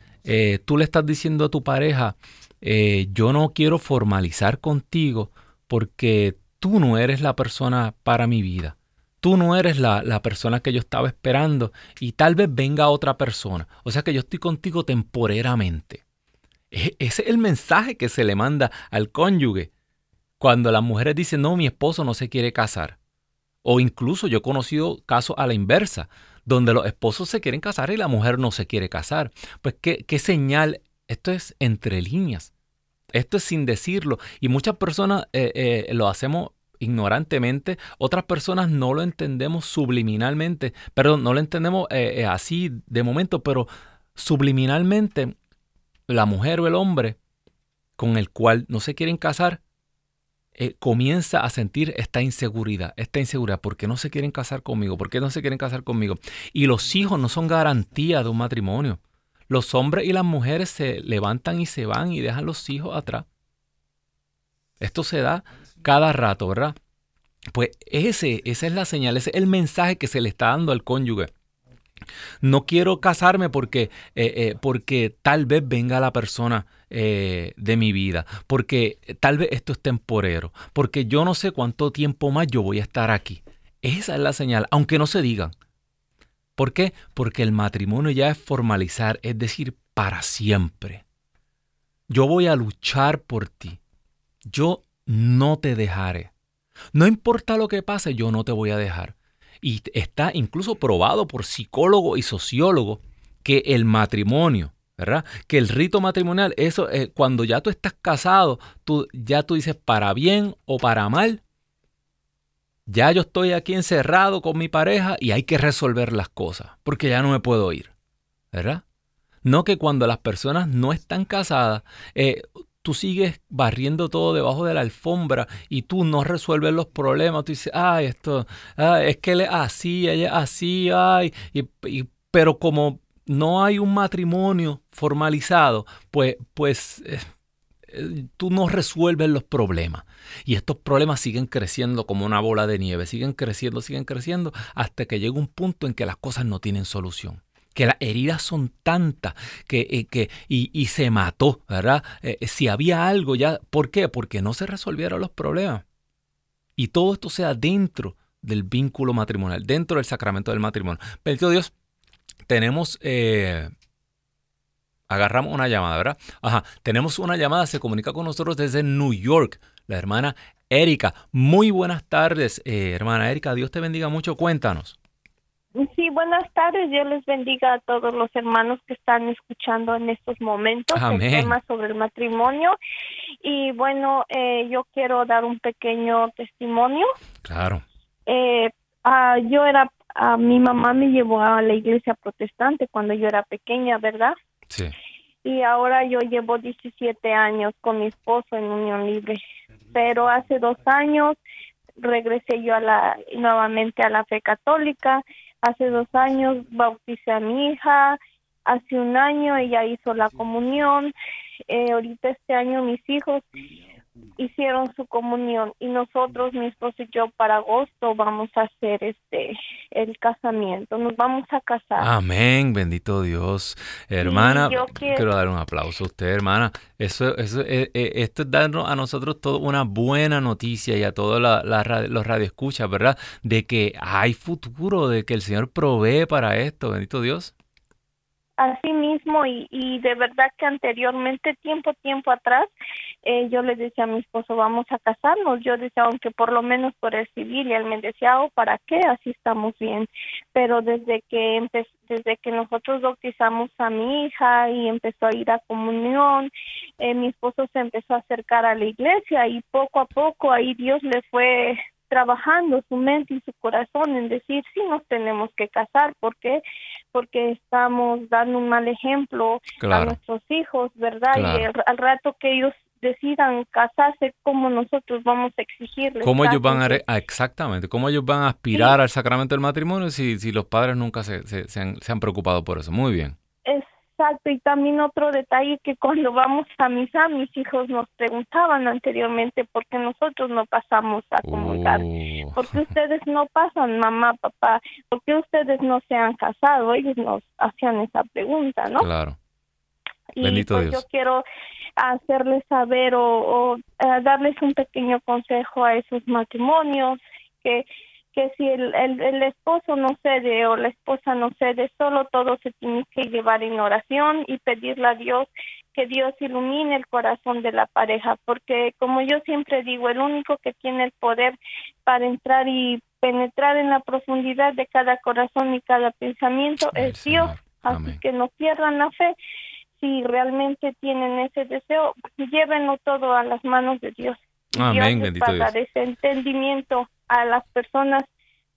tú le estás diciendo a tu pareja, yo no quiero formalizar contigo porque tú no eres la persona para mi vida tú no eres la, persona que yo estaba esperando y tal vez venga otra persona. O sea que yo estoy contigo temporeramente. E, ese es el mensaje que se le manda al cónyuge cuando las mujeres dicen, no, mi esposo no se quiere casar. O incluso yo he conocido casos a la inversa, donde los esposos se quieren casar y la mujer no se quiere casar. Pues qué, qué señal, esto es entre líneas. Esto es sin decirlo. Y muchas personas eh, eh, lo hacemos ignorantemente, otras personas no lo entendemos subliminalmente, perdón, no lo entendemos eh, así de momento, pero subliminalmente la mujer o el hombre con el cual no se quieren casar eh, comienza a sentir esta inseguridad, esta inseguridad, ¿por qué no se quieren casar conmigo? ¿Por qué no se quieren casar conmigo? Y los hijos no son garantía de un matrimonio. Los hombres y las mujeres se levantan y se van y dejan los hijos atrás. Esto se da cada rato, ¿verdad? Pues ese, esa es la señal, ese es el mensaje que se le está dando al cónyuge. No quiero casarme porque, eh, eh, porque tal vez venga la persona eh, de mi vida, porque tal vez esto es temporero, porque yo no sé cuánto tiempo más yo voy a estar aquí. Esa es la señal, aunque no se digan. ¿Por qué? Porque el matrimonio ya es formalizar, es decir, para siempre. Yo voy a luchar por ti. Yo no te dejaré. No importa lo que pase, yo no te voy a dejar. Y está incluso probado por psicólogos y sociólogos que el matrimonio, ¿verdad? Que el rito matrimonial, eso, eh, cuando ya tú estás casado, tú, ya tú dices para bien o para mal, ya yo estoy aquí encerrado con mi pareja y hay que resolver las cosas, porque ya no me puedo ir, ¿verdad? No que cuando las personas no están casadas, eh, tú sigues barriendo todo debajo de la alfombra y tú no resuelves los problemas. Tú dices, ay, esto, es que él es así, ella es así, ay. Pero como no hay un matrimonio formalizado, pues, pues eh, tú no resuelves los problemas. Y estos problemas siguen creciendo como una bola de nieve, siguen creciendo, siguen creciendo, hasta que llega un punto en que las cosas no tienen solución que las heridas son tantas que, eh, que y, se mató, ¿verdad? Eh, si había algo ya, ¿por qué? Porque no se resolvieron los problemas. Y todo esto sea dentro del vínculo matrimonial, dentro del sacramento del matrimonio. Bendito Dios, tenemos, agarramos una llamada, ¿verdad? Ajá, tenemos una llamada, se comunica con nosotros desde New York, la hermana Erika. Muy buenas tardes, hermana Erika, Dios te bendiga mucho, cuéntanos. Sí, buenas tardes. Dios les bendiga a todos los hermanos que están escuchando en estos momentos el tema sobre el matrimonio. Y bueno, eh, yo quiero dar un pequeño testimonio. Claro. Eh, ah, yo era, a mi mamá me llevó a la iglesia protestante cuando yo era pequeña, ¿verdad? Sí. Y ahora yo llevo 17 años con mi esposo en unión libre. Pero hace dos años regresé yo a la nuevamente a la fe católica Hace dos años bauticé a mi hija, hace un año ella hizo la comunión, eh, ahorita este año mis hijos hicieron su comunión y nosotros, mi esposo y yo, para agosto vamos a hacer este el casamiento, nos vamos a casar. Amén, bendito Dios. Hermana, quiero... dar un aplauso a usted, hermana. Eso, eso, eh, eh, esto es darnos a nosotros toda una buena noticia y a todos la, los radioescuchas, ¿verdad? De que hay futuro, de que el Señor provee para esto, bendito Dios. Así mismo y, y de verdad que anteriormente, tiempo, tiempo atrás, eh, yo le decía a mi esposo, vamos a casarnos. Yo decía, aunque por lo menos por el civil, y él me decía, oh, ¿para qué? Así estamos bien. Pero desde que desde que nosotros bautizamos a mi hija y empezó a ir a comunión, eh, mi esposo se empezó a acercar a la iglesia y poco a poco ahí Dios le fue trabajando su mente y su corazón en decir sí nos tenemos que casar ¿por qué? porque estamos dando un mal ejemplo a nuestros hijos verdad y al, rato que ellos decidan casarse como nosotros vamos a exigirles cómo ellos van a exactamente cómo ellos van a aspirar al sacramento del matrimonio si, si los padres nunca se, se, se, han, se han preocupado por eso muy bien Exacto, y también otro detalle que cuando vamos a misa, mis hijos nos preguntaban anteriormente por qué nosotros no pasamos a comulgar, oh. por qué ustedes no pasan, mamá, papá, por qué ustedes no se han casado, ellos nos hacían esa pregunta, ¿no? Claro. Y pues yo quiero hacerles saber o, o eh, darles un pequeño consejo a esos matrimonios que que si el, el, esposo no cede o la esposa no cede, solo todo se tiene que llevar en oración y pedirle a Dios que Dios ilumine el corazón de la pareja, porque como yo siempre digo, el único que tiene el poder para entrar y penetrar en la profundidad de cada corazón y cada pensamiento es Dios. Así que no pierdan la fe. Si realmente tienen ese deseo, llévenlo todo a las manos de Dios. Amén, bendito para dar ese entendimiento a las personas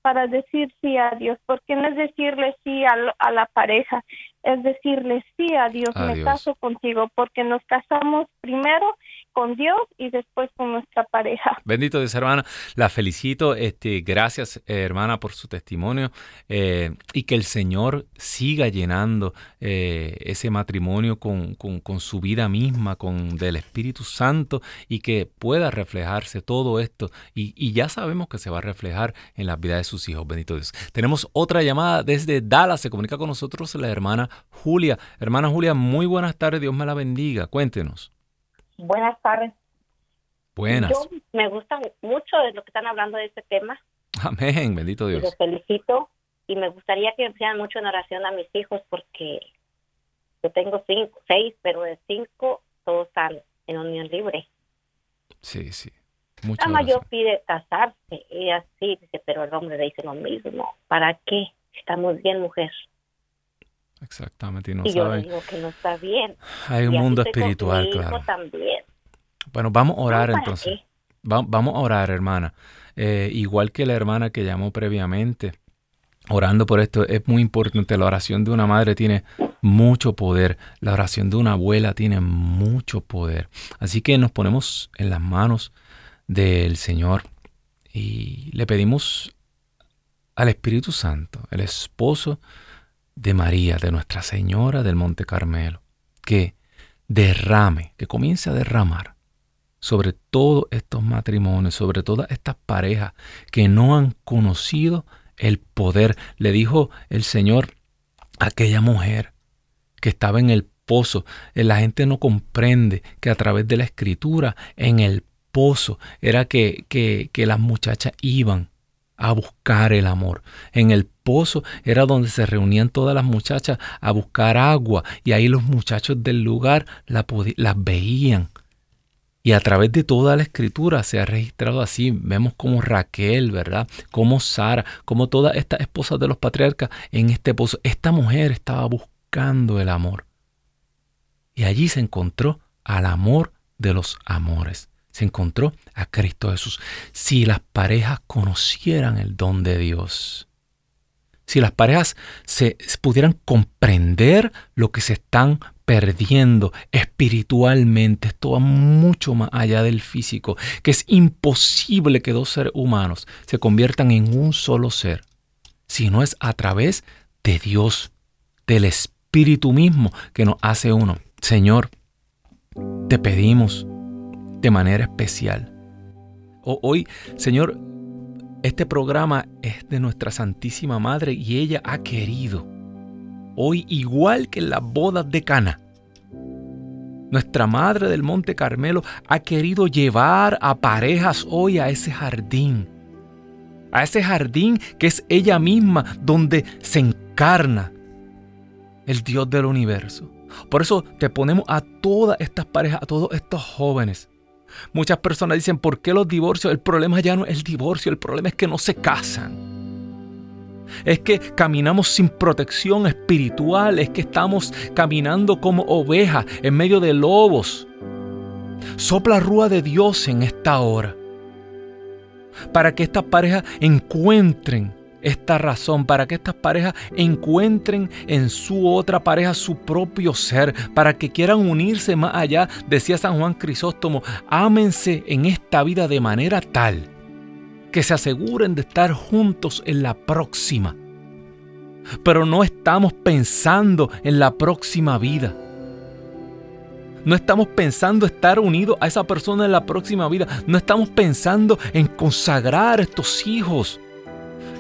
para decir sí a Dios, porque no es decirle sí a, a la pareja, es decirle sí a Dios, me caso contigo, porque nos casamos primero con Dios y después con nuestra pareja. Bendito Dios, hermana. La felicito. Este, gracias, hermana, por su testimonio. Eh, y que el Señor siga llenando eh, ese matrimonio con, con, su vida misma, con del Espíritu Santo, y que pueda reflejarse todo esto. Y, y ya sabemos que se va a reflejar en la vida de sus hijos. Bendito Dios. Tenemos otra llamada desde Dallas. Se comunica con nosotros la hermana Julia. Hermana Julia, muy buenas tardes. Dios me la bendiga. Cuéntenos. Buenas tardes. Buenas. Yo me gusta mucho de lo que están hablando de este tema. Amén, bendito Dios. Los felicito y me gustaría que me mucho en oración a mis hijos porque yo tengo cinco, seis, pero de cinco todos están en unión libre. Sí, sí. la mayor pide casarse y así dice, pero el hombre le dice lo mismo. ¿Para qué? Estamos bien, mujer. Exactamente, y no yo digo que no está bien. Hay un mundo espiritual, claro. También. Bueno, vamos a orar entonces. vamos a orar, hermana. Eh, igual que la hermana que llamó previamente, orando por esto, es muy importante. La oración de una madre tiene mucho poder. La oración de una abuela tiene mucho poder. Así que nos ponemos en las manos del Señor y le pedimos al Espíritu Santo, el esposo de María, de Nuestra Señora del Monte Carmelo, que derrame, que comience a derramar sobre todos estos matrimonios, sobre todas estas parejas que no han conocido el poder. Le dijo el Señor a aquella mujer que estaba en el pozo. Eh, la gente no comprende que a través de la escritura en el pozo era que, que, que las muchachas iban a buscar el amor. En el pozo era donde se reunían todas las muchachas a buscar agua y ahí los muchachos del lugar las veían. Y a través de toda la escritura se ha registrado así. Vemos como Raquel, ¿verdad? Como Sara, como todas estas esposas de los patriarcas en este pozo. Esta mujer estaba buscando el amor. Y allí se encontró al amor de los amores se encontró a Cristo Jesús. Si las parejas conocieran el don de Dios, si las parejas se pudieran comprender lo que se están perdiendo espiritualmente, esto va mucho más allá del físico, que es imposible que dos seres humanos se conviertan en un solo ser, si no es a través de Dios, del Espíritu mismo que nos hace uno. Señor, te pedimos de manera especial. hoy, Señor, este programa es de nuestra Santísima Madre y ella ha querido, hoy igual que en las bodas de Cana, nuestra Madre del Monte Carmelo ha querido llevar a parejas hoy a ese jardín, a ese jardín que es ella misma donde se encarna el Dios del universo. Por eso te ponemos a todas estas parejas, a todos estos jóvenes, Muchas personas dicen, ¿por qué los divorcios? El problema ya no es el divorcio, el problema es que no se casan. Es que caminamos sin protección espiritual, es que estamos caminando como ovejas en medio de lobos. Sopla rúa de Dios en esta hora para que estas parejas encuentren esta razón para que estas parejas encuentren en su otra pareja su propio ser, para que quieran unirse más allá, decía San Juan Crisóstomo, ámense en esta vida de manera tal que se aseguren de estar juntos en la próxima. Pero no estamos pensando en la próxima vida. No estamos pensando estar unidos a esa persona en la próxima vida. No estamos pensando en consagrar estos hijos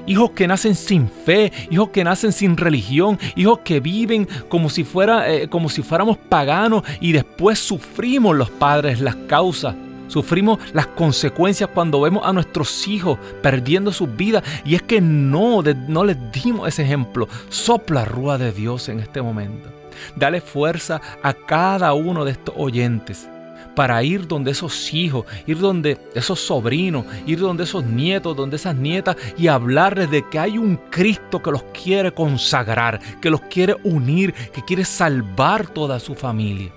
hijos que nacen sin fe, hijos que nacen sin religión, hijos que viven como si, fuera, eh, como si fuéramos paganos y después sufrimos los padres las causas. Sufrimos las consecuencias cuando vemos a nuestros hijos perdiendo sus vidas. Y es que no, no les dimos ese ejemplo. Sopla rúa de Dios en este momento. Dale fuerza a cada uno de estos oyentes para ir donde esos hijos, ir donde esos sobrinos, ir donde esos nietos, donde esas nietas y hablarles de que hay un Cristo que los quiere consagrar, que los quiere unir, que quiere salvar toda su familia.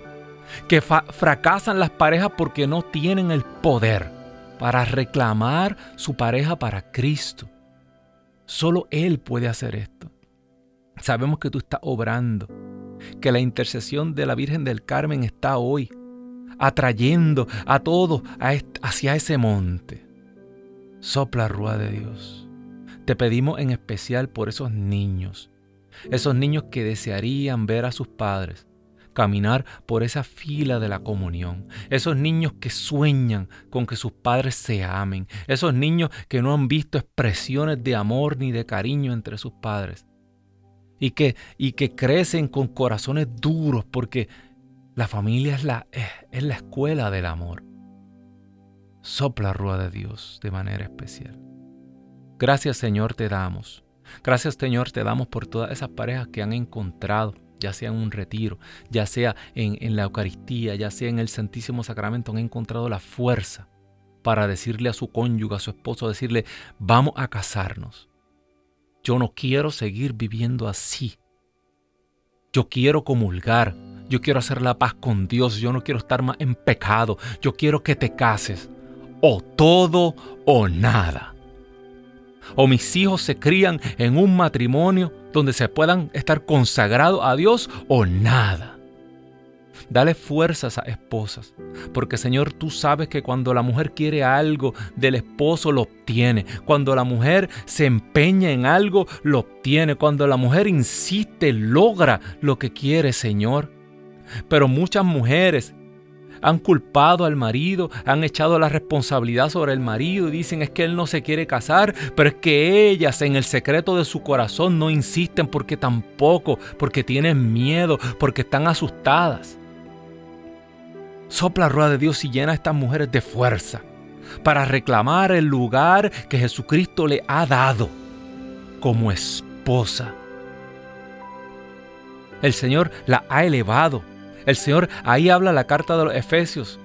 Que fracasan las parejas porque no tienen el poder para reclamar su pareja para Cristo. Solo Él puede hacer esto. Sabemos que tú estás obrando, que la intercesión de la Virgen del Carmen está hoy atrayendo a todos hacia ese monte. Sopla rúa de Dios. Te pedimos en especial por esos niños, esos niños que desearían ver a sus padres caminar por esa fila de la comunión, esos niños que sueñan con que sus padres se amen, esos niños que no han visto expresiones de amor ni de cariño entre sus padres y que, y que crecen con corazones duros porque la familia es la, es, la escuela del amor. Sopla rúa de Dios de manera especial. Gracias Señor te damos. Gracias Señor te damos por todas esas parejas que han encontrado, ya sea en un retiro, ya sea en, en la Eucaristía, ya sea en el Santísimo Sacramento, han encontrado la fuerza para decirle a su cónyuge, a su esposo, decirle, vamos a casarnos. Yo no quiero seguir viviendo así. Yo quiero comulgar, yo quiero hacer la paz con Dios. Yo no quiero estar más en pecado. Yo quiero que te cases. O todo o nada. O mis hijos se crían en un matrimonio donde se puedan estar consagrados a Dios o nada. Dale fuerzas a esposas, porque Señor, tú sabes que cuando la mujer quiere algo del esposo, lo obtiene. Cuando la mujer se empeña en algo, lo obtiene. Cuando la mujer insiste, logra lo que quiere, Señor. Pero muchas mujeres han culpado al marido, han echado la responsabilidad sobre el marido y dicen es que él no se quiere casar, pero es que ellas en el secreto de su corazón no insisten porque tampoco, porque tienen miedo, porque están asustadas. Sopla rueda de Dios y llena a estas mujeres de fuerza para reclamar el lugar que Jesucristo le ha dado como esposa. El Señor la ha elevado el Señor, ahí habla la carta de los Efesios.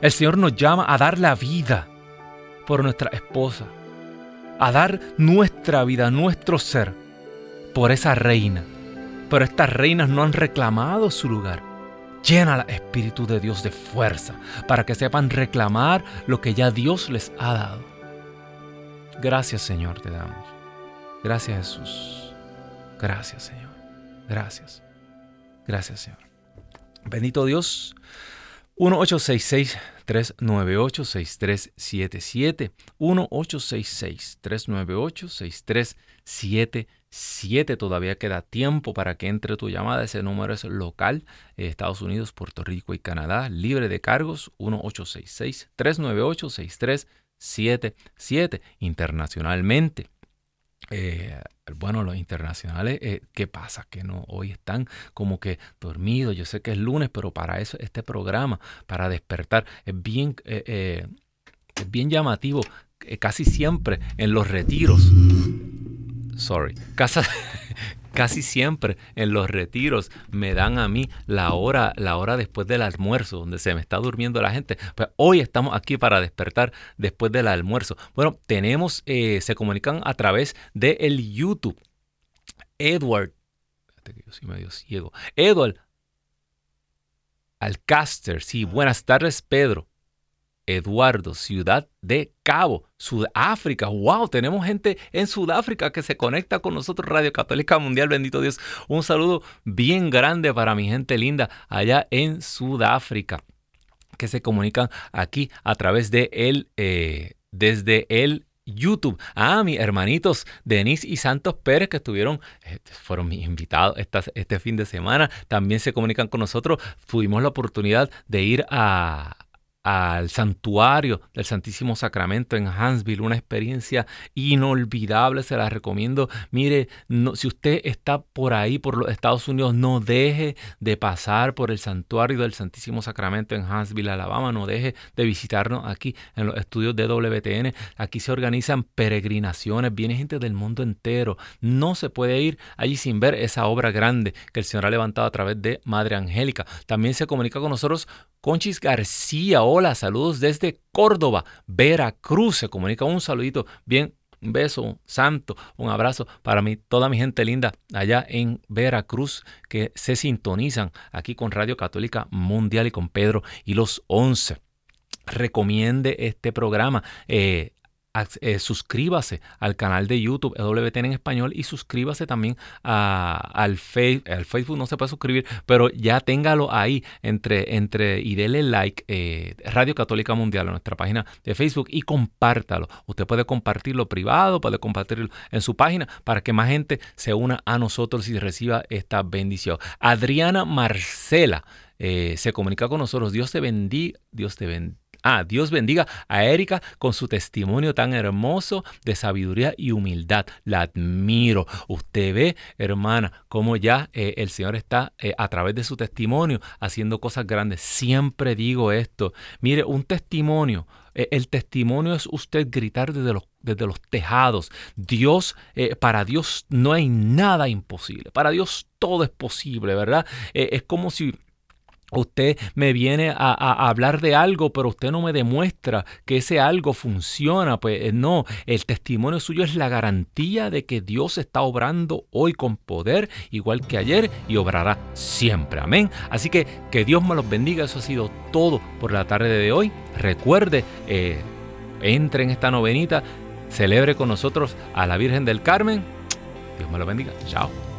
El Señor nos llama a dar la vida por nuestra esposa, a dar nuestra vida, nuestro ser, por esa reina. Pero estas reinas no han reclamado su lugar. Llena el Espíritu de Dios de fuerza para que sepan reclamar lo que ya Dios les ha dado. Gracias Señor te damos. Gracias Jesús. Gracias Señor. Gracias. Gracias Señor. Bendito Dios. 1-866-398-6377. 1-866-398-6377. Todavía queda tiempo para que entre tu llamada. Ese número es local, Estados Unidos, Puerto Rico y Canadá, libre de cargos. 1-866-398-6377. Internacionalmente. Eh, bueno, los internacionales, eh, ¿qué pasa? Que no, hoy están como que dormidos. Yo sé que es lunes, pero para eso este programa, para despertar, es bien, eh, es bien llamativo. casi siempre en los retiros, sorry, casa, casi siempre en los retiros me dan a mí la hora, la hora después del almuerzo, donde se me está durmiendo la gente. Pues hoy estamos aquí para despertar después del almuerzo. Bueno, tenemos, eh, se comunican a través del el YouTube. Edward, que yo soy medio ciego. Edward Alcaster, sí, buenas tardes, Pedro. Eduardo, Ciudad de Cabo, Sudáfrica. ¡Wow! Tenemos gente en Sudáfrica que se conecta con nosotros, Radio Católica Mundial, bendito Dios. Un saludo bien grande para mi gente linda allá en Sudáfrica, que se comunican aquí a través de él, eh, desde el YouTube. Ah, mis hermanitos Denis y Santos Pérez que estuvieron, eh, fueron mis invitados este fin de semana, también se comunican con nosotros. Tuvimos la oportunidad de ir a, al santuario del Santísimo Sacramento en Huntsville, una experiencia inolvidable, se la recomiendo. Mire, si usted está por ahí, por los Estados Unidos, no deje de pasar por el santuario del Santísimo Sacramento en Huntsville, Alabama, no deje de visitarnos aquí en los estudios de WTN. Aquí se organizan peregrinaciones, viene gente del mundo entero. No se puede ir allí sin ver esa obra grande que el Señor ha levantado a través de Madre Angélica. También se comunica con nosotros Conchis García, hola, saludos desde Córdoba, Veracruz. Se comunica un saludito bien un beso santo, un abrazo para mí, toda mi gente linda allá en Veracruz que se sintonizan aquí con Radio Católica Mundial y con Pedro y los 11. Recomiende este programa. Eh, eh, suscríbase al canal de YouTube EWTN en español y suscríbase también al, Facebook. No se puede suscribir, pero ya téngalo ahí entre, entre y dele like eh, Radio Católica Mundial a nuestra página de Facebook y compártalo. Usted puede compartirlo privado, puede compartirlo en su página para que más gente se una a nosotros y reciba esta bendición. Adriana Marcela eh, se comunica con nosotros. Dios te bendiga. Dios te bendiga Ah, Dios bendiga a Erika con su testimonio tan hermoso de sabiduría y humildad. La admiro. Usted ve, hermana, cómo ya eh, el Señor está eh, a través de su testimonio haciendo cosas grandes. Siempre digo esto. Mire, un testimonio. Eh, el testimonio es usted gritar desde los, desde los tejados. Dios, para Dios no hay nada imposible. Para Dios todo es posible, ¿verdad? es como si Usted me viene a, hablar de algo, pero usted no me demuestra que ese algo funciona. Pues eh, no, el testimonio suyo es la garantía de que Dios está obrando hoy con poder, igual que ayer, y obrará siempre. Amén. Así que que Dios me los bendiga. Eso ha sido todo por la tarde de hoy. Recuerde, eh, entre en esta novenita, celebre con nosotros a la Virgen del Carmen. Dios me los bendiga. Chao.